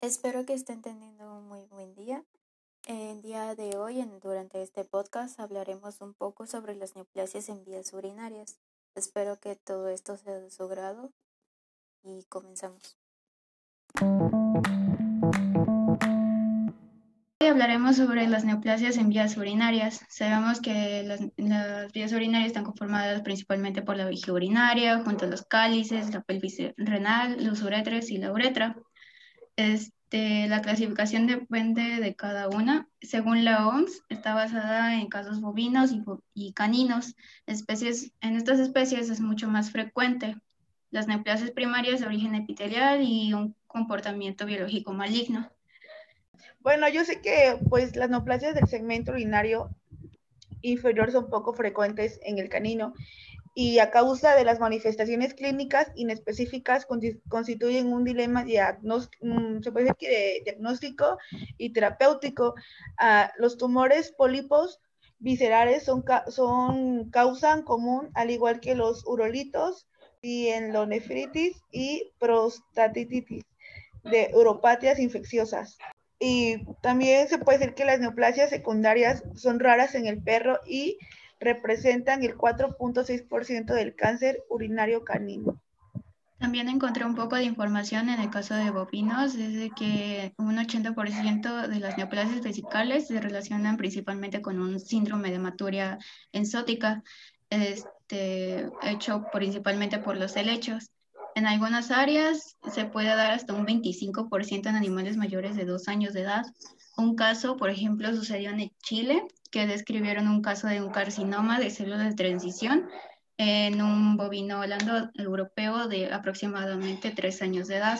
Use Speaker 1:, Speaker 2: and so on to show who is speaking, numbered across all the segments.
Speaker 1: Espero que estén teniendo un muy buen día. El día de hoy, en, durante este podcast, hablaremos un poco sobre las neoplasias en vías urinarias. Espero que todo esto sea de su grado y comenzamos. Hablaremos sobre las neoplasias en vías urinarias. Sabemos que las, vías urinarias están conformadas principalmente por la vejiga urinaria, junto a los cálices, la pelvis renal, los uretres y la uretra. Este, la clasificación depende de cada una. Según la OMS, está basada en casos bovinos y, y caninos. Especies, en estas especies es mucho más frecuente las neoplasias primarias de origen epitelial y un comportamiento biológico maligno.
Speaker 2: Bueno, yo sé que pues las neoplasias del segmento urinario inferior son poco frecuentes en el canino y a causa de las manifestaciones clínicas inespecíficas constituyen un dilema mm, diagnóstico y terapéutico. Uh, los tumores pólipos viscerales son, son causa común, al igual que los urolitos, y en nefritis y prostatitis de uropatias infecciosas. Y también se puede decir que las neoplasias secundarias son raras en el perro y representan el 4.6% del cáncer urinario canino.
Speaker 1: También encontré un poco de información en el caso de bovinos, desde que un 80% de las neoplasias vesicales se relacionan principalmente con un síndrome de hematuria enzótica, este, hecho principalmente por los helechos. En algunas áreas se puede dar hasta un 25% en animales mayores de dos años de edad. Un caso, por ejemplo, sucedió en Chile, que describieron un caso de un carcinoma de células de transición en un bovino holando europeo de aproximadamente tres años de edad.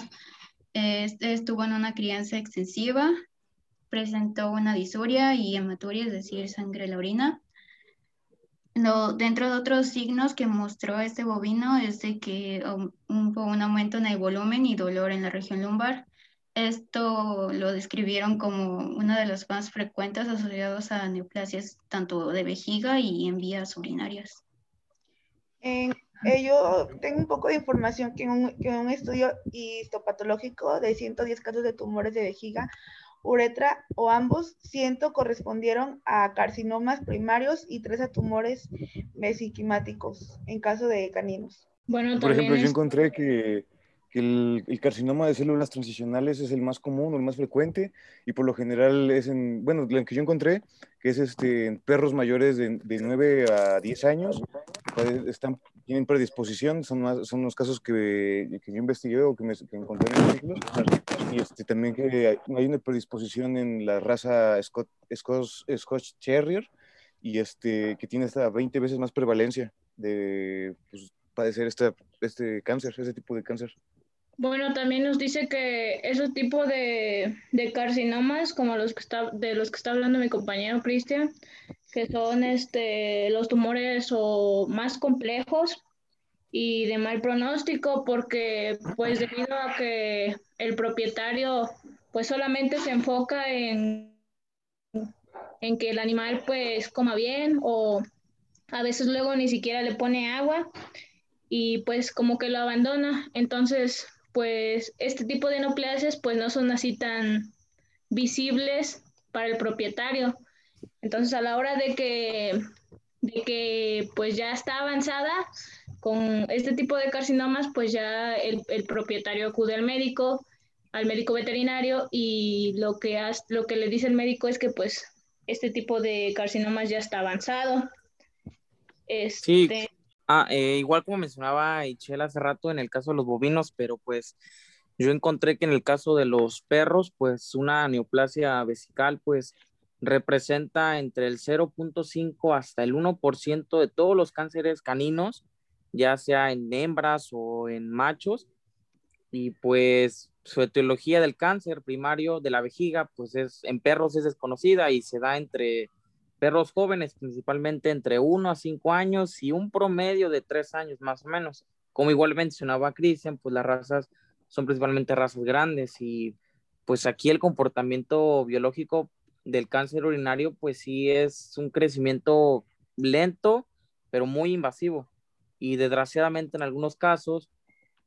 Speaker 1: Estuvo en una crianza extensiva, presentó una disuria y hematuria, es decir, sangre en la orina, dentro de otros signos que mostró este bovino es de que um, un, un aumento en el volumen y dolor en la región lumbar. Esto lo describieron como una de las más frecuentes asociados a neoplasias tanto de vejiga y en vías urinarias.
Speaker 2: En, eh, yo tengo un poco de información que en un, que en un estudio histopatológico de 110 casos de tumores de vejiga uretra o ambos, ciento correspondieron a carcinomas primarios y tres a tumores vesiquimáticos en caso de caninos.
Speaker 3: Bueno, Por ejemplo, yo encontré que, que el, el, carcinoma de células transicionales es el más común o el más frecuente y por lo general es en, bueno, lo que yo encontré, que es este, en perros mayores de, de 9 a 10 años, pues, están tienen predisposición, son, son los casos que, que yo investigué o que, me, que encontré en artículos, y este, también que hay una predisposición en la raza Scott, Scotch Terrier, y este, que tiene hasta 20 veces más prevalencia de pues, padecer este, este cáncer, ese tipo de cáncer.
Speaker 4: Bueno, también nos dice que ese tipo de, de carcinomas, como los que está, de los que está hablando mi compañero Cristian, que son este, los tumores o más complejos y de mal pronóstico, porque pues debido a que el propietario pues solamente se enfoca en, en que el animal pues coma bien o a veces luego ni siquiera le pone agua y pues como que lo abandona. Entonces pues este tipo de neoplasias pues no son así tan visibles para el propietario. Entonces a la hora de que, de que pues ya está avanzada con este tipo de carcinomas, pues ya el, el propietario acude al médico, al médico veterinario y lo que, lo que le dice el médico es que pues este tipo de carcinomas ya está avanzado.
Speaker 5: Este, sí, Ah, eh, igual como mencionaba Ichel hace rato en el caso de los bovinos, pero pues yo encontré que en el caso de los perros, pues una neoplasia vesical, pues representa entre el 0.5 hasta el 1% de todos los cánceres caninos, ya sea en hembras o en machos. Y pues su etiología del cáncer primario de la vejiga, pues es en perros es desconocida y se da entre perros jóvenes, principalmente entre 1 a 5 años y un promedio de 3 años más o menos. Como igual mencionaba Cristian, pues las razas son principalmente razas grandes y pues aquí el comportamiento biológico del cáncer urinario pues sí es un crecimiento lento, pero muy invasivo. Y desgraciadamente en algunos casos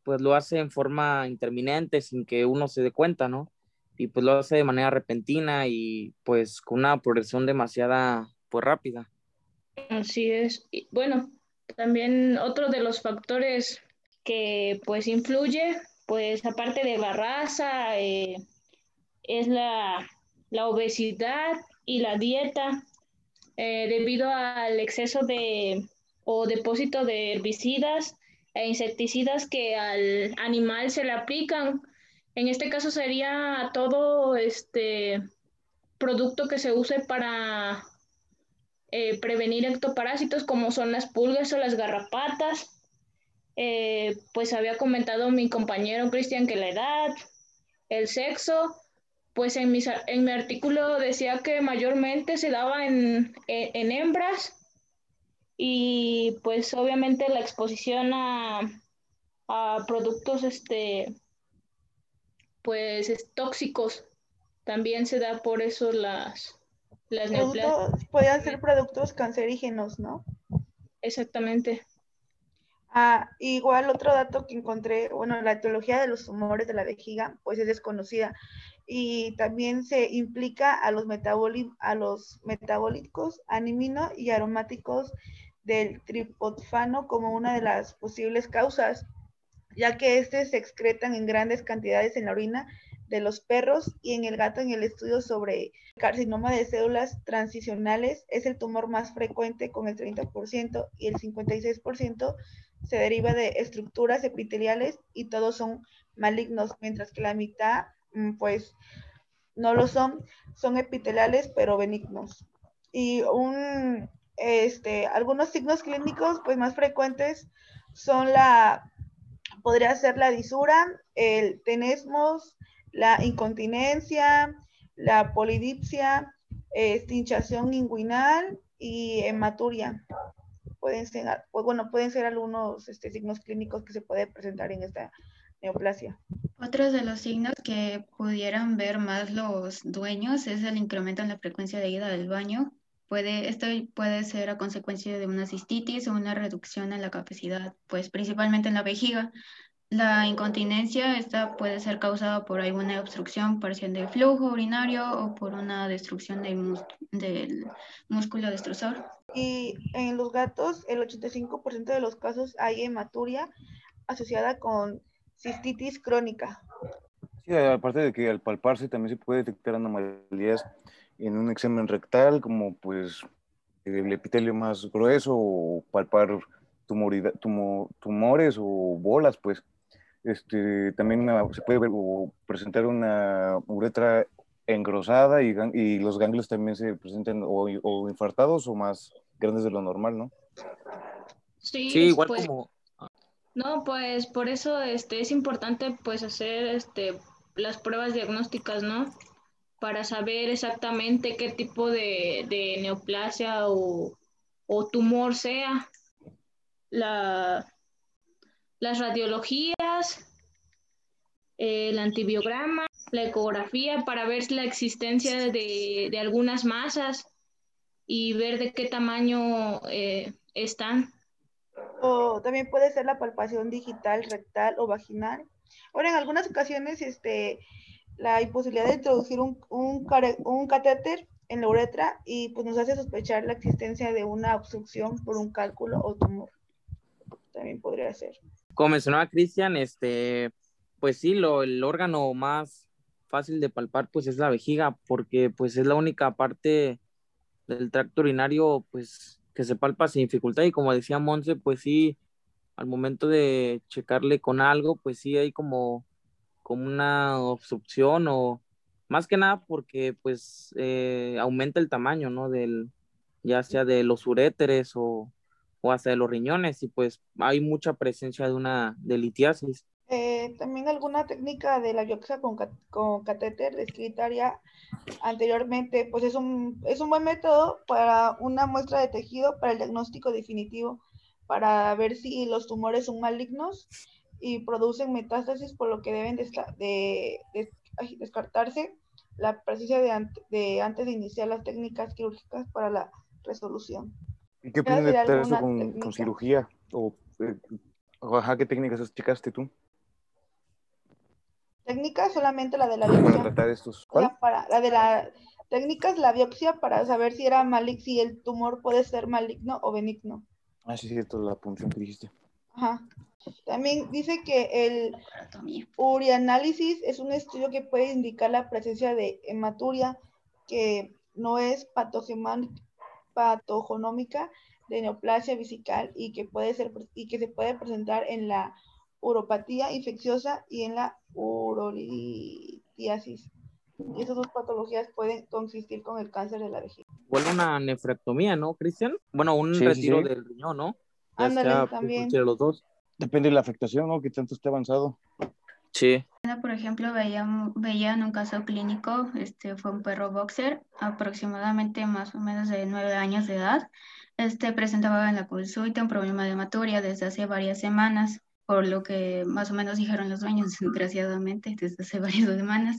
Speaker 5: pues lo hace en forma interminente sin que uno se dé cuenta, ¿no? Y pues lo hace de manera repentina y pues con una progresión demasiada pues rápida.
Speaker 4: Así es. Bueno, también otro de los factores que pues influye, pues aparte de la raza, eh, es la, la, obesidad y la dieta, eh, debido al exceso de o depósito de herbicidas e insecticidas que al animal se le aplican. En este caso sería todo este producto que se use para eh, prevenir ectoparásitos como son las pulgas o las garrapatas. Eh, pues había comentado mi compañero Cristian que la edad, el sexo, pues en, en mi artículo decía que mayormente se daba en, en hembras y pues obviamente la exposición a, productos este pues tóxicos. También se da por eso las las
Speaker 2: pueden ser productos cancerígenos no
Speaker 4: exactamente.
Speaker 2: Ah, igual otro dato que encontré bueno la etiología de los tumores de la vejiga pues es desconocida. Y también se implica a los, a los metabólicos animino y aromáticos del triptofano como una de las posibles causas, ya que estos se excretan en grandes cantidades en la orina de los perros y en el gato en el estudio sobre carcinoma de células transicionales es el tumor más frecuente con el 30% y el 56% se deriva de estructuras epiteliales y todos son malignos, mientras que la mitad mm, pues no lo son, son epiteliales pero benignos. Y un este, algunos signos clínicos pues más frecuentes son la, podría ser la disura, el tenesmos, la incontinencia, la polidipsia, estinchación inguinal y hematuria. Pueden ser, pues, bueno, pueden ser algunos este, signos clínicos que se pueden presentar en esta neoplasia.
Speaker 1: Otros de los signos que pudieran ver más los dueños es el incremento en la frecuencia de ida del baño, Puede, esto puede ser a consecuencia de una cistitis o una reducción en la capacidad, pues principalmente en la vejiga. La incontinencia esta puede ser causada por alguna obstrucción parcial del flujo urinario o por una destrucción del, del músculo destrusor.
Speaker 2: Y en los gatos, el 85% de los casos hay hematuria asociada con cistitis crónica.
Speaker 3: Sí, aparte de que al palparse también se puede detectar anomalías en un examen rectal, como pues el epitelio más grueso o palpar tumores o bolas, pues. Este, también se puede presentar una uretra engrosada y, y, los ganglios también se presentan o, infartados o más grandes de lo normal, ¿no?
Speaker 4: Sí, igual pues, como... No, pues por eso este, es importante pues hacer este, las pruebas diagnósticas, ¿no? Para saber exactamente qué tipo de, neoplasia o, tumor sea. La, las radiologías, el antibiograma, la ecografía para ver la existencia de, algunas masas y ver de qué tamaño eh, están.
Speaker 2: O también puede ser la palpación digital, rectal o vaginal. Ahora, en algunas ocasiones, este, la imposibilidad de introducir un, un, catéter en la uretra y pues nos hace sospechar la existencia de una obstrucción por un cálculo o tumor. También podría ser.
Speaker 5: Como mencionaba Cristian, este, pues sí, lo, el órgano más fácil de palpar pues es la vejiga porque pues es la única parte del tracto urinario pues que se palpa sin dificultad y como decía Monse pues sí al momento de checarle con algo pues sí hay como como una obstrucción o más que nada porque pues eh, aumenta el tamaño, ¿no? Del, ya sea de los uréteres o, o hasta de los riñones y pues hay mucha presencia de una de litiasis.
Speaker 2: Eh, también alguna técnica de la biopsia con, con catéter descrita anteriormente, pues es un, es un buen método para una muestra de tejido para el diagnóstico definitivo, para ver si los tumores son malignos y producen metástasis, por lo que deben de, descartarse la presencia de, de, antes de iniciar las técnicas quirúrgicas para la resolución.
Speaker 3: ¿Y qué opinas de eso con, con, cirugía? O, eh, ¿Qué técnicas checaste tú?
Speaker 2: técnica, solamente la de la biopsia.
Speaker 3: Para tratar estos.
Speaker 2: ¿Cuál? Para, la de la técnica es la biopsia para saber si era maligno, si el tumor puede ser maligno o benigno.
Speaker 3: Ah, sí, cierto, la punción que dijiste.
Speaker 2: Ajá. También dice que el urianálisis es un estudio que puede indicar la presencia de hematuria que no es patogenómica de neoplasia vesical y que puede ser y que se puede presentar en la uropatía infecciosa y en la urolitiasis. Y esas dos patologías pueden consistir con el cáncer de la vejiga.
Speaker 5: Igual una nefrectomía, ¿no, Cristian? Bueno, un retiro del riñón, ¿no?
Speaker 2: Ándale, pues, también.
Speaker 5: los dos.
Speaker 3: Depende de la afectación, ¿no? Que tanto esté avanzado.
Speaker 5: Sí.
Speaker 1: Por ejemplo, veían, veían un caso clínico, este fue un perro boxer, aproximadamente más o menos de nueve años de edad. Este presentaba en la consulta un problema de hematuria desde hace varias semanas, por lo que más o menos dijeron los dueños, desgraciadamente, desde hace varias semanas.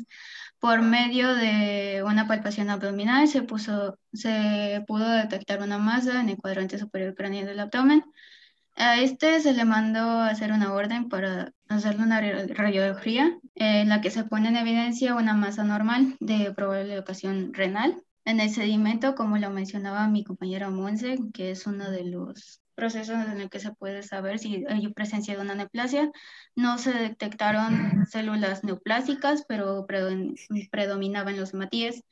Speaker 1: Por medio de una palpación abdominal se, puso, se pudo detectar una masa en el cuadrante superior craneal del abdomen, a este se le mandó hacer una orden para hacerle una radiografía en la que se pone en evidencia una masa normal de probable ocasión renal. En el sedimento, como lo mencionaba mi compañera Monse, que es uno de los procesos en el que se puede saber si hay presencia de una neoplasia, no se detectaron células neoplásicas, pero predominaban los hematíes.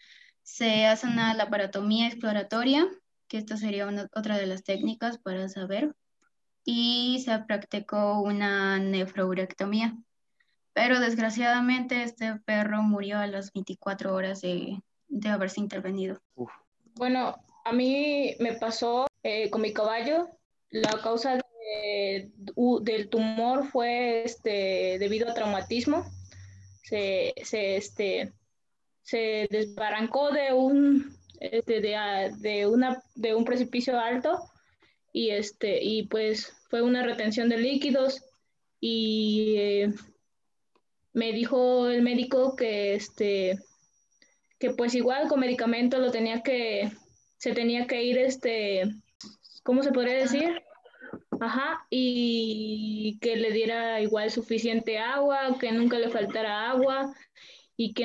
Speaker 1: Se hace una laparotomía exploratoria, que esta sería otra de las técnicas para saber y se practicó una nefrourectomía. Pero desgraciadamente este perro murió a las 24 horas de, de haberse intervenido.
Speaker 4: Bueno, a mí me pasó eh, con mi caballo. La causa del tumor fue este, debido a traumatismo. Se, se, este, se desbarancó de un, este, de, de, una, de un precipicio alto y, este, y pues fue una retención de líquidos y eh, me dijo el médico que este que pues igual con medicamento lo tenía que se tenía que ir este ¿cómo se podría decir? Ajá, y que le diera igual suficiente agua, que nunca le faltara agua y que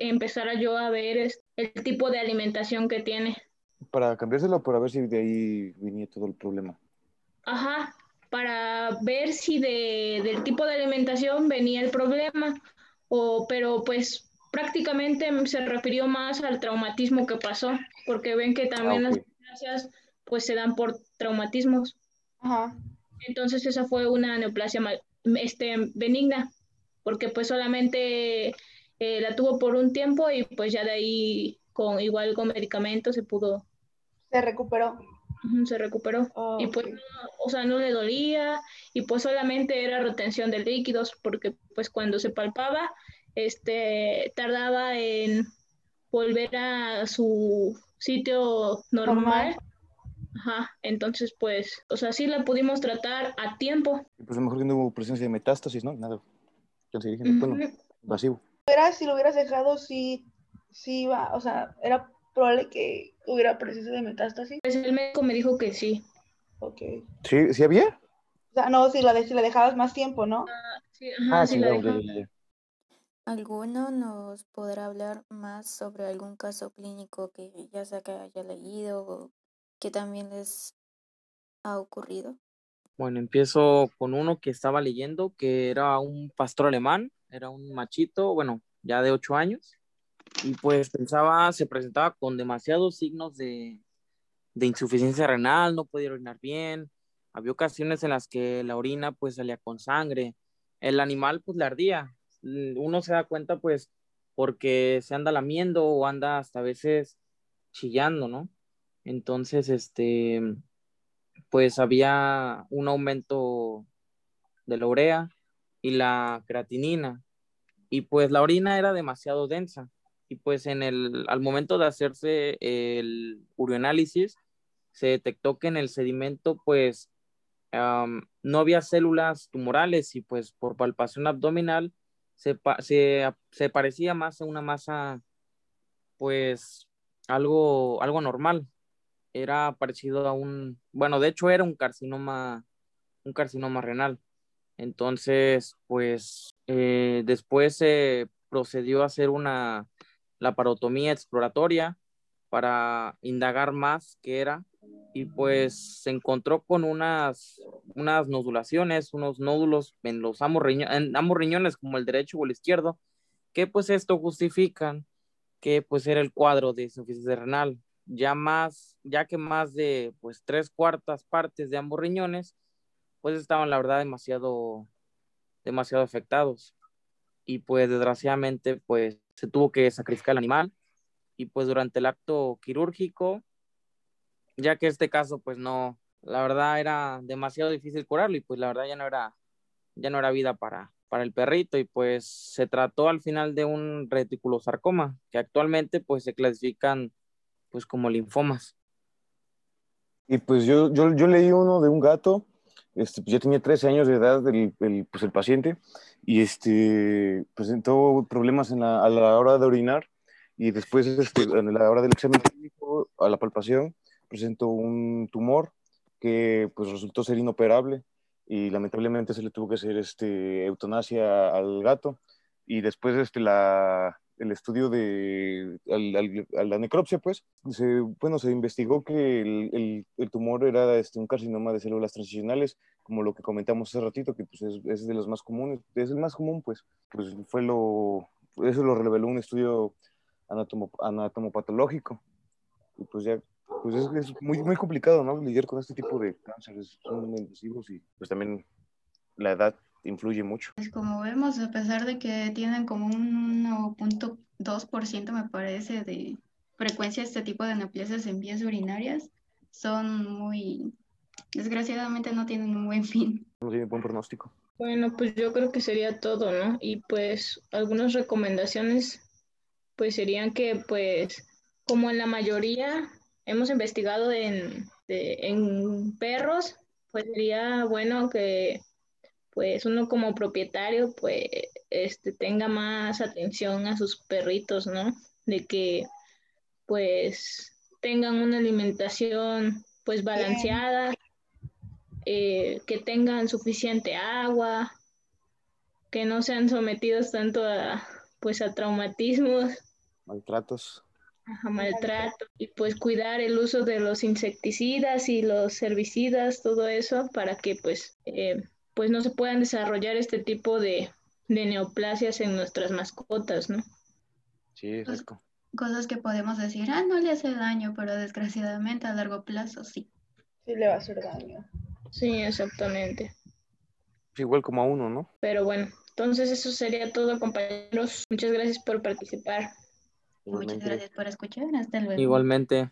Speaker 4: empezara yo a ver el tipo de alimentación que tiene
Speaker 3: para cambiárselo para ver si de ahí venía todo el problema.
Speaker 4: Ajá, para ver si de, del tipo de alimentación venía el problema, o, pero pues prácticamente se refirió más al traumatismo que pasó, porque ven que también ah, las neoplasias pues se dan por traumatismos. Ajá. Entonces esa fue una neoplasia este, benigna, porque pues solamente eh, la tuvo por un tiempo y pues ya de ahí con igual con medicamentos se pudo
Speaker 2: se recuperó.
Speaker 4: Se recuperó. y pues, o sea, no le dolía y pues solamente era retención de líquidos porque pues cuando se palpaba, este, tardaba en volver a su sitio normal. Ajá, entonces pues, o sea, sí la pudimos tratar a tiempo.
Speaker 3: Y pues a lo mejor no hubo presencia de metástasis, ¿no? Nada. Entonces, dije, vacío.
Speaker 2: si lo hubieras dejado, sí, sí iba, o sea, era probable que hubiera presencia de metástasis?
Speaker 4: Pues el médico me dijo que sí.
Speaker 2: Ok.
Speaker 3: ¿Sí, ¿sí había?
Speaker 2: O sea, no, si la, si la dejabas más tiempo, ¿no?
Speaker 4: Ah, sí, ajá, ah, sí, la
Speaker 6: ¿Alguno nos podrá hablar más sobre algún caso clínico que ya sea que haya leído o que también les ha ocurrido?
Speaker 5: Bueno, empiezo con uno que estaba leyendo, que era un pastor alemán, era un machito, bueno, ya de ocho años, y pues pensaba, se presentaba con demasiados signos de, de insuficiencia renal, no podía orinar bien, había ocasiones en las que la orina pues salía con sangre, el animal pues le ardía, uno se da cuenta pues porque se anda lamiendo o anda hasta veces chillando, ¿no? Entonces, este, pues había un aumento de la urea y la creatinina y pues la orina era demasiado densa y pues en el, al momento de hacerse el urinanálisis, se detectó que en el sedimento pues no había células tumorales y pues por palpación abdominal se, se, parecía más a una masa pues algo, algo normal. Era parecido a un, bueno, de hecho era un carcinoma, un carcinoma renal. Entonces, pues eh, después se procedió a hacer una laparotomía exploratoria para indagar más qué era y pues se encontró con unas, unas nodulaciones, unos nódulos en los ambos, en ambos riñones, como el derecho o el izquierdo, que pues esto justifican que pues era el cuadro de insuficiencia renal. Ya más, ya que más de pues tres cuartas partes de ambos riñones pues estaban la verdad demasiado, demasiado afectados. Y pues desgraciadamente pues se tuvo que sacrificar el animal y pues durante el acto quirúrgico, ya que este caso pues no, la verdad era demasiado difícil curarlo y pues la verdad ya no era, ya no era vida para, para el perrito y pues se trató al final de un reticulosarcoma que actualmente pues se clasifican pues como linfomas.
Speaker 3: Y pues yo, yo, yo leí uno de un gato, este, pues ya tenía 13 años de edad el, el, pues el paciente y este, presentó problemas en la, a la hora de orinar y después este, a la hora del examen clínico, a la palpación, presentó un tumor que pues resultó ser inoperable y lamentablemente se le tuvo que hacer este, eutanasia al gato y después este, la, el estudio de a la necropsia, pues, se, bueno, se investigó que el, el, tumor era este, un carcinoma de células transicionales, como lo que comentamos hace ratito, que pues, es, es, de los más comunes, es el más común, pues, pues fue lo, eso lo reveló un estudio anatomo, anatomopatológico. Y pues ya pues es, es, muy, muy complicado, ¿no? Lidiar con este tipo de cánceres, son muy invasivos y pues también la edad influye mucho.
Speaker 1: Pues como vemos, a pesar de que tienen como un 1.2% me parece de frecuencia este tipo de neoplasias en vías urinarias, son muy, desgraciadamente no tienen un buen fin.
Speaker 3: No tienen buen pronóstico.
Speaker 4: Bueno, pues yo creo que sería todo, ¿no? Y pues algunas recomendaciones, pues serían que pues como en la mayoría hemos investigado en, en perros, pues sería bueno que pues uno como propietario pues este tenga más atención a sus perritos, ¿no? De que pues tengan una alimentación pues balanceada, eh, que tengan suficiente agua, que no sean sometidos tanto a pues a traumatismos,
Speaker 3: maltratos.
Speaker 4: Maltrato. Y pues cuidar el uso de los insecticidas y los herbicidas, todo eso para que pues, eh, pues no se puedan desarrollar este tipo de, neoplasias en nuestras mascotas, ¿no?
Speaker 3: Sí,
Speaker 1: pues, Cosas que podemos decir, ah, no le hace daño, pero desgraciadamente a largo plazo sí.
Speaker 2: Sí le va a hacer daño.
Speaker 4: Sí, exactamente.
Speaker 3: Igual como a uno, ¿no?
Speaker 4: Pero bueno, entonces eso sería todo, compañeros. Muchas gracias por participar.
Speaker 1: Muchas gracias por escuchar. Hasta luego.
Speaker 5: Igualmente.